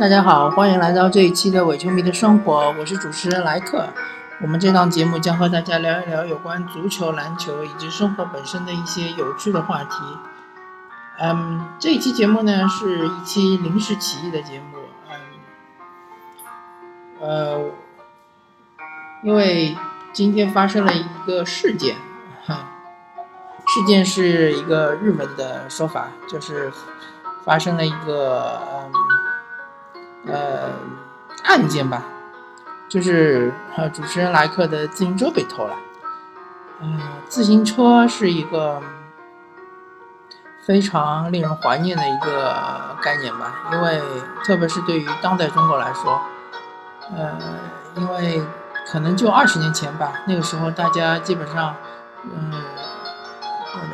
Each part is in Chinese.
大家好，欢迎来到这一期的伪球迷的生活，我是主持人莱克。我们这档节目将和大家聊一聊有关足球、篮球以及生活本身的一些有趣的话题。嗯，这一期节目呢是一期临时起意的节目。嗯，呃，因为今天发生了一个事件，事件是一个日文的说法，就是发生了一个嗯。呃，案件吧，就是呃，主持人莱克的自行车被偷了。嗯，自行车是一个非常令人怀念的一个概念吧，因为特别是对于当代中国来说，呃，因为可能就二十年前吧，那个时候大家基本上，嗯，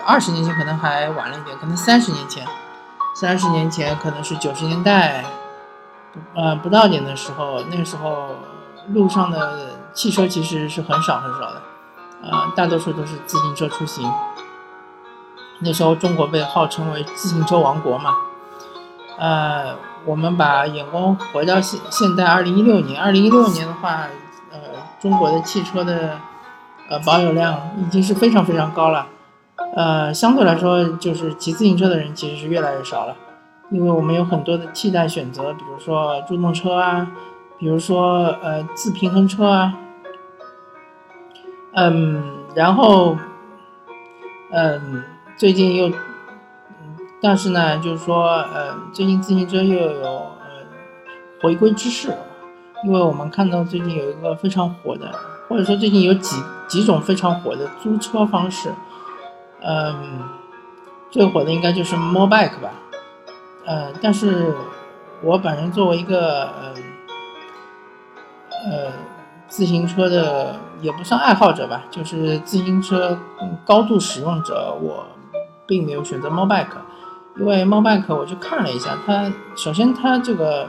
二十年前可能还晚了一点，可能三十年前，三十年前可能是九十年代。呃，不到点的时候，那个时候路上的汽车其实是很少很少的，呃，大多数都是自行车出行。那时候中国被号称为自行车王国嘛，呃，我们把眼光回到现现代二零一六年，二零一六年的话，呃，中国的汽车的呃保有量已经是非常非常高了，呃，相对来说，就是骑自行车的人其实是越来越少了。因为我们有很多的替代选择，比如说助动车啊，比如说呃自平衡车啊，嗯，然后嗯最近又，但是呢，就是说呃最近自行车又有呃回归之势，因为我们看到最近有一个非常火的，或者说最近有几几种非常火的租车方式，嗯，最火的应该就是 Mobike 吧。呃，但是我本人作为一个呃呃自行车的也不算爱好者吧，就是自行车高度使用者，我并没有选择 Mobike，因为 Mobike 我去看了一下，它首先它这个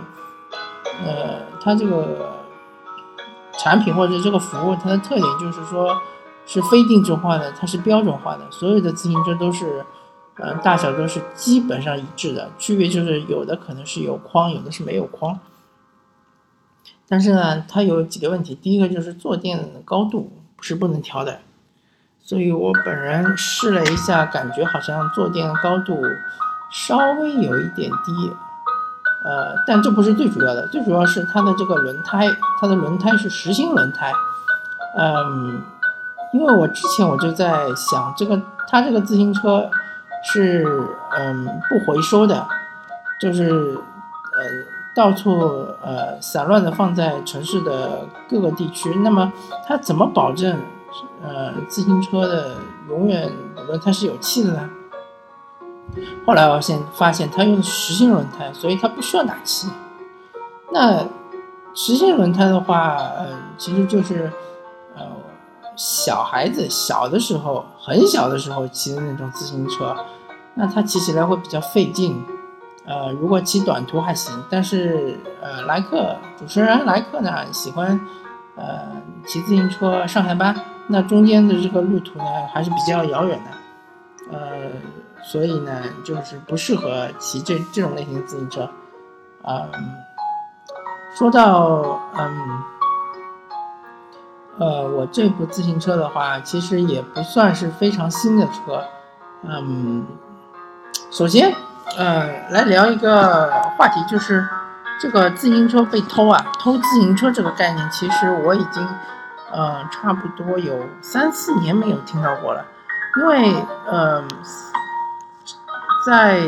呃它这个产品或者这个服务，它的特点就是说是非定制化的，它是标准化的，所有的自行车都是。嗯，大小都是基本上一致的，区别就是有的可能是有框，有的是没有框。但是呢，它有几个问题，第一个就是坐垫高度是不能调的，所以我本人试了一下，感觉好像坐垫高度稍微有一点低。呃，但这不是最主要的，最主要是它的这个轮胎，它的轮胎是实心轮胎。嗯，因为我之前我就在想，这个它这个自行车。是嗯不回收的，就是呃到处呃散乱的放在城市的各个地区。那么它怎么保证呃自行车的永远轮胎是有气的呢？后来我现发现它用的实心轮胎，所以它不需要打气。那实心轮胎的话，呃其实就是呃小孩子小的时候很小的时候骑的那种自行车。那它骑起来会比较费劲，呃，如果骑短途还行，但是呃，莱克主持人莱克呢喜欢，呃，骑自行车上下班，那中间的这个路途呢还是比较遥远的，呃，所以呢就是不适合骑这这种类型的自行车，啊，说到嗯，呃，我这部自行车的话，其实也不算是非常新的车，嗯。首先，呃，来聊一个话题，就是这个自行车被偷啊，偷自行车这个概念，其实我已经，呃，差不多有三四年没有听到过了。因为，呃，在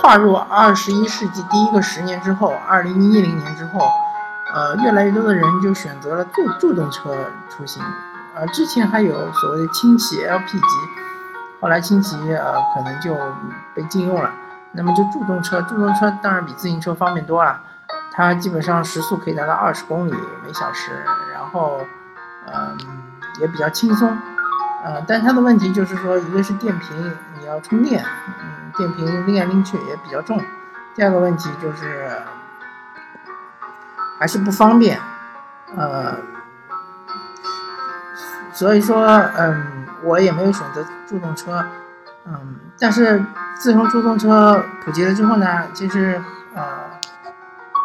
跨入二十一世纪第一个十年之后，二零一零年之后，呃，越来越多的人就选择了助助动车出行，呃，之前还有所谓的轻骑 LP 级。后来轻骑呃可能就被禁用了，那么就助动车，助动车当然比自行车方便多了，它基本上时速可以达到二十公里每小时，然后嗯也比较轻松，呃但它的问题就是说一个是电瓶你要充电，嗯电瓶拎来拎去也比较重，第二个问题就是还是不方便，呃所以说嗯。我也没有选择助动车，嗯，但是自从助动车普及了之后呢，其实呃，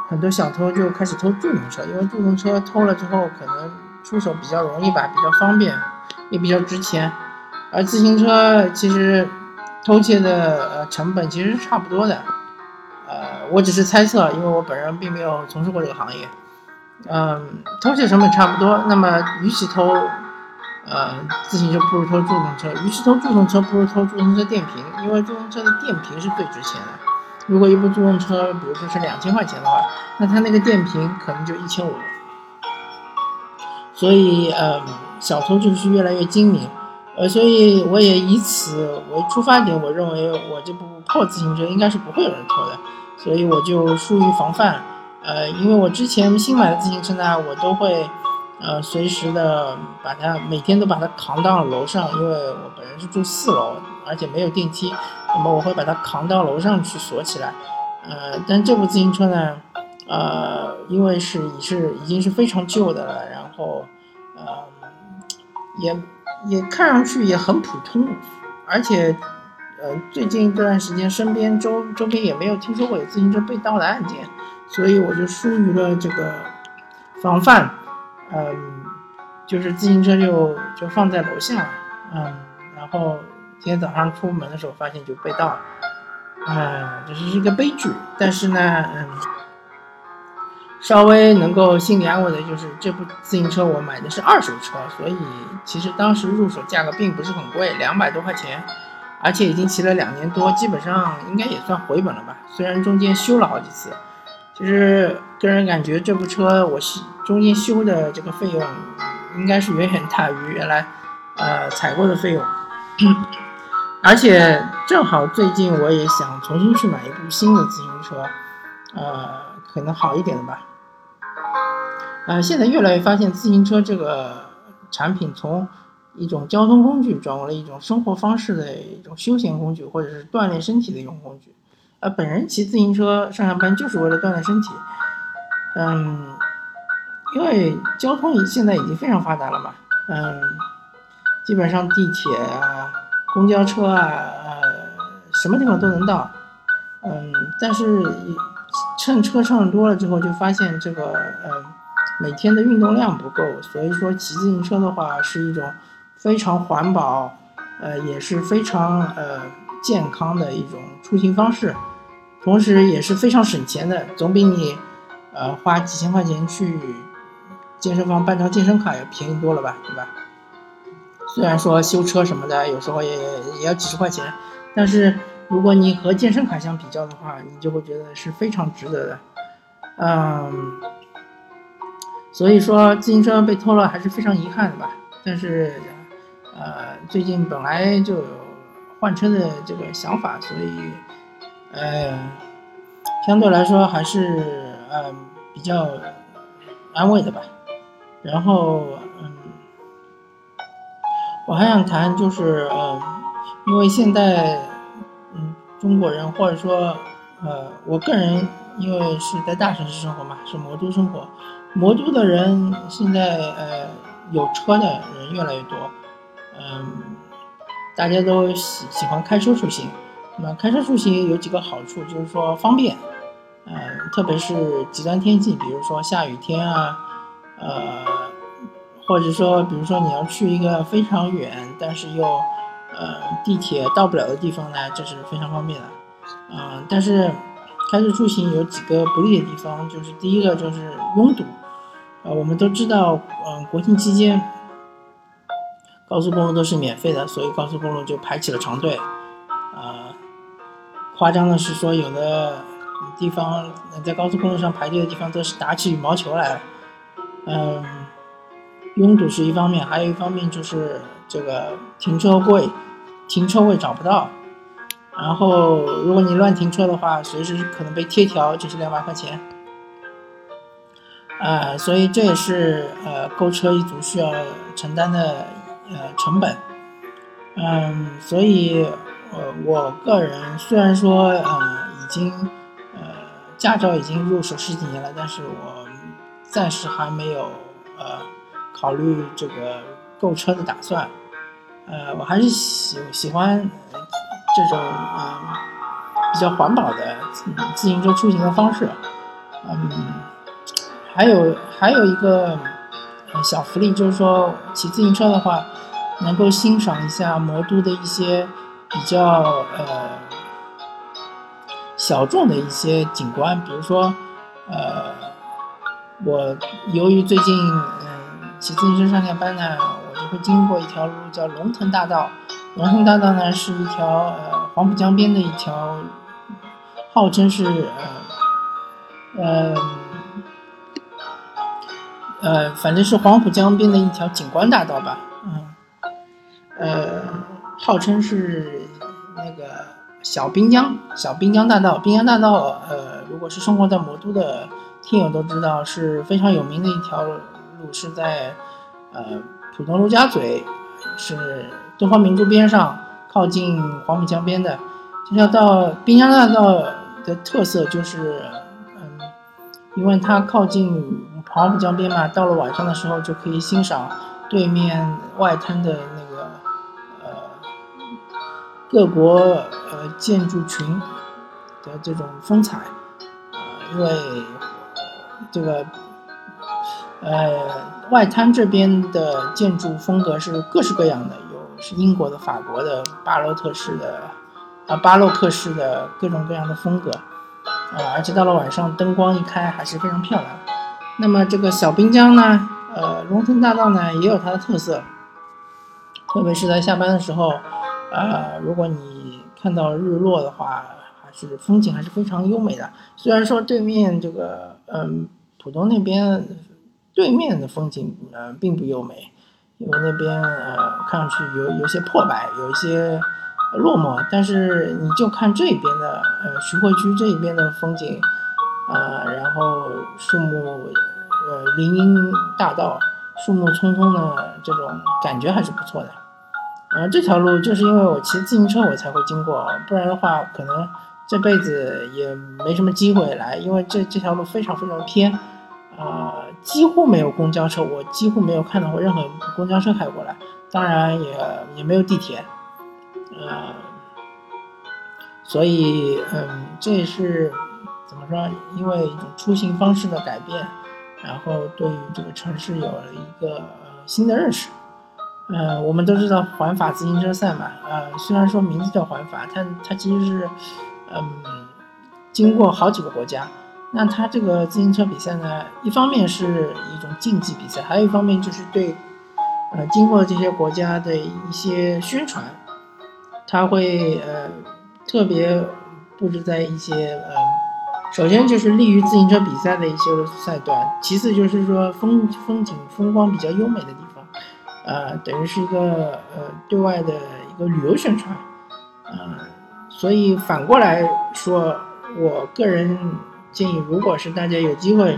很多小偷就开始偷助动车，因为助动车偷了之后可能出手比较容易吧，比较方便，也比较值钱。而自行车其实偷窃的呃成本其实是差不多的，我只是猜测，因为我本人并没有从事过这个行业。嗯，偷窃成本差不多，那么与其偷呃自行车，不如偷助动车；与其偷助动车，不如偷助动车电瓶，因为助动车的电瓶是最值钱的。如果一部助动车，比如说是两千块钱的话，那它那个电瓶可能就一千五。所以，呃，小偷就是越来越精明。呃，所以我也以此为出发点，我认为我这部破自行车应该是不会有人偷的，所以我就疏于防范。呃，因为我之前新买的自行车呢，我都会呃随时的把它每天都把它扛到楼上，因为我本人是住四楼，而且没有电梯，那么我会把它扛到楼上去锁起来。呃，但这部自行车呢，呃，因为是已是已经是非常旧的了，然后呃也。也看上去也很普通，而且，呃，最近这段时间身边周周边也没有听说过有自行车被盗的案件，所以我就疏于了这个防范，嗯，就是自行车就就放在楼下，嗯，然后今天早上出门的时候发现就被盗了，嗯，这是一个悲剧，但是呢，嗯。稍微能够心里安慰的就是这部自行车我买的是二手车，所以其实当时入手价格并不是很贵，两百多块钱，而且已经骑了两年多，基本上应该也算回本了吧。虽然中间修了好几次，其实个人感觉这部车我修中间修的这个费用应该是远远大于原来呃采购的费用，而且正好最近我也想重新去买一部新的自行车，呃，可能好一点的吧。呃，现在越来越发现自行车这个产品从一种交通工具转为了一种生活方式的一种休闲工具，或者是锻炼身体的一种工具。而本人骑自行车上下班就是为了锻炼身体。嗯，因为交通现在已经非常发达了嘛，嗯，基本上地铁啊、公交车啊，呃，什么地方都能到。嗯，但是乘车乘多了之后，就发现这个，嗯。每天的运动量不够，所以说骑自行车的话是一种非常环保，呃，也是非常呃健康的一种出行方式，同时也是非常省钱的，总比你呃花几千块钱去健身房办张健身卡要便宜多了吧，对吧？虽然说修车什么的有时候也也要几十块钱，但是如果你和健身卡相比较的话，你就会觉得是非常值得的，嗯。所以说自行车被偷了还是非常遗憾的吧。但是，呃，最近本来就有换车的这个想法，所以，呃，相对来说还是呃比较安慰的吧。然后，嗯，我还想谈就是，呃，因为现在，嗯，中国人或者说，呃，我个人因为是在大城市生活嘛，是魔都生活。魔都的人现在呃有车的人越来越多，嗯，大家都喜喜欢开车出行。那么开车出行有几个好处，就是说方便，嗯，特别是极端天气，比如说下雨天啊，呃，或者说比如说你要去一个非常远但是又呃地铁到不了的地方呢，这是非常方便的，嗯，但是开车出行有几个不利的地方，就是第一个就是拥堵。呃，我们都知道，嗯，国庆期间高速公路都是免费的，所以高速公路就排起了长队。啊，夸张的是说，有的地方在高速公路上排队的地方都是打起羽毛球来了。嗯，拥堵是一方面，还有一方面就是这个停车贵，停车位找不到。然后，如果你乱停车的话，随时可能被贴条，就是两百块钱。呃，所以这也是呃购车一族需要承担的呃成本，嗯，所以呃我个人虽然说呃已经呃驾照已经入手十几年了，但是我暂时还没有呃考虑这个购车的打算，呃，我还是喜喜欢这种呃比较环保的自行车出行的方式。嗯，还有还有一个小福利，就是说骑自行车的话，能够欣赏一下魔都的一些比较呃小众的一些景观，比如说呃，我由于最近嗯骑自行车上下班呢，我就会经过一条路叫龙腾大道。龙腾大道呢是一条呃黄浦江边的一条，号称是呃呃呃反正是黄浦江边的一条景观大道吧，嗯，呃号称是那个小滨江小滨江大道，滨江大道呃如果是生活在魔都的听友都知道是非常有名的一条路，是在呃浦东陆家嘴是。东方明珠边上，靠近黄浦江边的这条道滨江大道的特色就是，嗯，因为它靠近黄浦江边嘛，到了晚上的时候就可以欣赏对面外滩的那个呃各国呃建筑群的这种风采，呃，因为这个呃外滩这边的建筑风格是各式各样的。有是英国的、法国的、巴洛特式的，啊，巴洛克式的各种各样的风格，啊，而且到了晚上灯光一开还是非常漂亮。那么这个小滨江呢，呃，龙腾大道呢也有它的特色，特别是在下班的时候，呃，如果你看到日落的话，还是风景还是非常优美的。虽然说对面这个，嗯，浦东那边对面的风景，呃，并不优美。因为那边呃看上去有有些破败，有一些落寞，但是你就看这边的呃徐汇区这一边的风景，啊，然后树木呃林荫大道，树木葱葱的这种感觉还是不错的。啊，这条路就是因为我骑自行车我才会经过，不然的话可能这辈子也没什么机会来，因为这这条路非常非常偏。啊，几乎没有公交车，我几乎没有看到过任何公交车开过来，当然也也没有地铁，呃，所以，嗯，这也是怎么说？因为一种出行方式的改变，然后对于这个城市有了一个新的认识。嗯，我们都知道环法自行车赛嘛，呃，虽然说名字叫环法，它它其实是，嗯，经过好几个国家。那它这个自行车比赛呢，一方面是一种竞技比赛，还有一方面就是对，呃，经过这些国家的一些宣传，它会呃特别布置在一些呃，首先就是利于自行车比赛的一些赛段，其次就是说风风景风光比较优美的地方，呃，等于是一个呃对外的一个旅游宣传，呃，所以反过来说，我个人。建议，如果是大家有机会，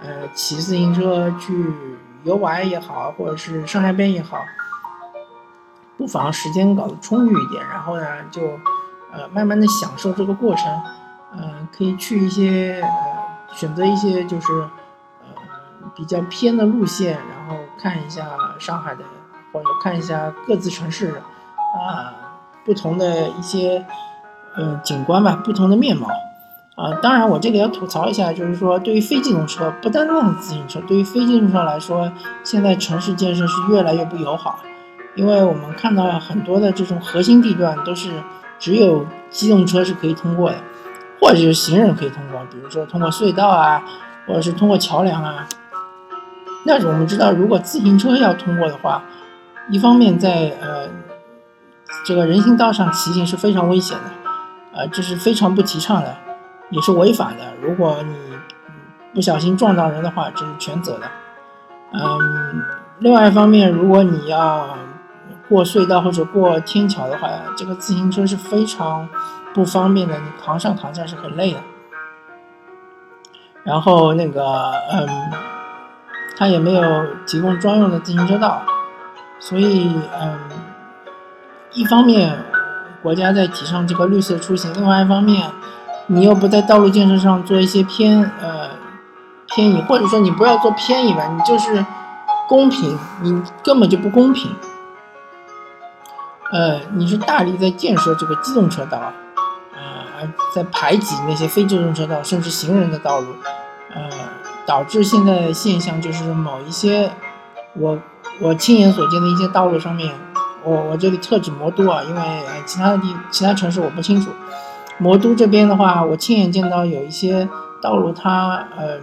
呃，骑自行车去游玩也好，或者是上下班也好，不妨时间搞得充裕一点，然后呢，就呃慢慢的享受这个过程，呃，可以去一些呃选择一些就是呃比较偏的路线，然后看一下上海的，或者看一下各自城市啊不同的一些呃景观吧，不同的面貌。啊，当然，我这里要吐槽一下，就是说，对于非机动车，不单单是自行车，对于非机动车来说，现在城市建设是越来越不友好，因为我们看到很多的这种核心地段都是只有机动车是可以通过的，或者是行人可以通过，比如说通过隧道啊，或者是通过桥梁啊。但是我们知道，如果自行车要通过的话，一方面在呃这个人行道上骑行是非常危险的，呃，这是非常不提倡的。也是违法的。如果你不小心撞到人的话，这是全责的。嗯，另外一方面，如果你要过隧道或者过天桥的话，这个自行车是非常不方便的，你扛上扛下是很累的。然后那个，嗯，它也没有提供专用的自行车道，所以，嗯，一方面国家在提倡这个绿色出行，另外一方面。你又不在道路建设上做一些偏呃偏移，或者说你不要做偏移吧，你就是公平，你根本就不公平。呃，你是大力在建设这个机动车道，在排挤那些非机动车道，甚至行人的道路，呃导致现在现象就是某一些我我亲眼所见的一些道路上面，我我这里特指魔都啊，因为其他的地其他城市我不清楚。魔都这边的话，我亲眼见到有一些道路它嗯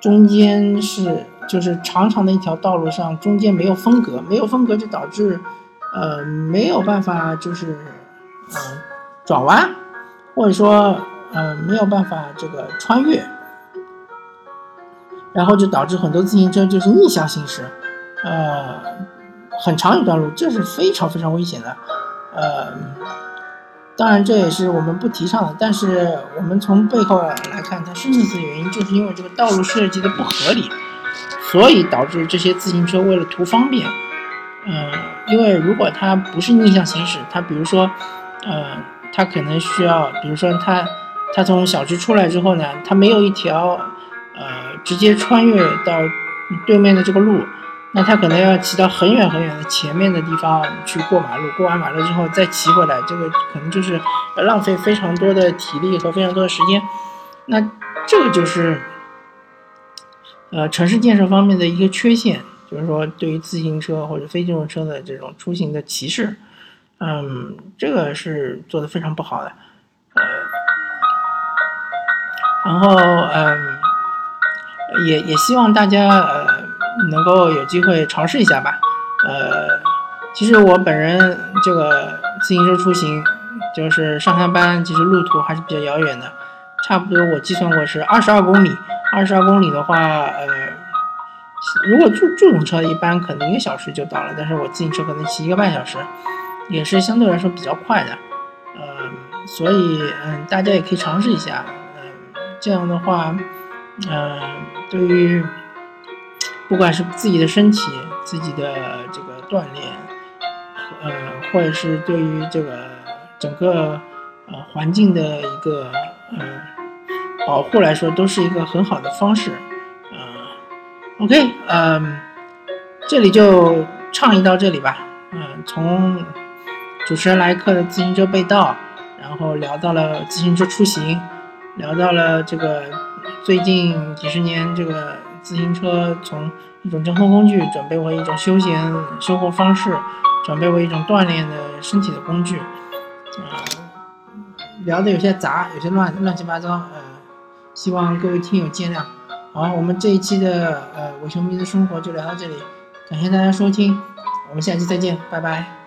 中间是就是长长的一条道路上中间没有分隔，没有分隔就导致呃没有办法就是嗯转弯，或者说呃没有办法这个穿越。然后就导致很多自行车就是逆向行驶，呃，很长一段路，这是非常非常危险的，呃，当然这也是我们不提倡的。但是我们从背后来看，它深层次的原因就是因为这个道路设计的不合理，所以导致这些自行车为了图方便，嗯，因为如果它不是逆向行驶，它比如说，呃，他可能需要，比如说他，他从小区出来之后呢，他没有一条。呃，直接穿越到对面的这个路，那他可能要骑到很远很远的前面的地方去过马路，过完马路之后再骑回来，这个可能就是浪费非常多的体力和非常多的时间。那这个就是呃城市建设方面的一个缺陷，就是说对于自行车或者非机动车的这种出行的歧视，嗯，这个是做的非常不好的。呃，然后嗯。也也希望大家呃能够有机会尝试一下吧，呃，其实我本人这个自行车出行，就是上下班，其实路途还是比较遥远的，差不多我计算过是二十二公里，二十二公里的话，呃，如果助助动车一般可能一个小时就到了，但是我自行车可能骑一个半小时，也是相对来说比较快的，呃，所以嗯大家也可以尝试一下，嗯，这样的话。嗯，对于不管是自己的身体、自己的这个锻炼，呃，或者是对于这个整个呃环境的一个呃保护来说，都是一个很好的方式。嗯，OK，嗯，这里就倡议到这里吧。嗯，从主持人来客的自行车被盗，然后聊到了自行车出行，聊到了这个。最近几十年，这个自行车从一种交通工具转变为一种休闲生活方式，转变为一种锻炼的身体的工具。啊，聊的有些杂，有些乱，乱七八糟。呃，希望各位听友见谅。好，我们这一期的呃伪球迷的生活就聊到这里，感谢大家收听，我们下期再见，拜拜。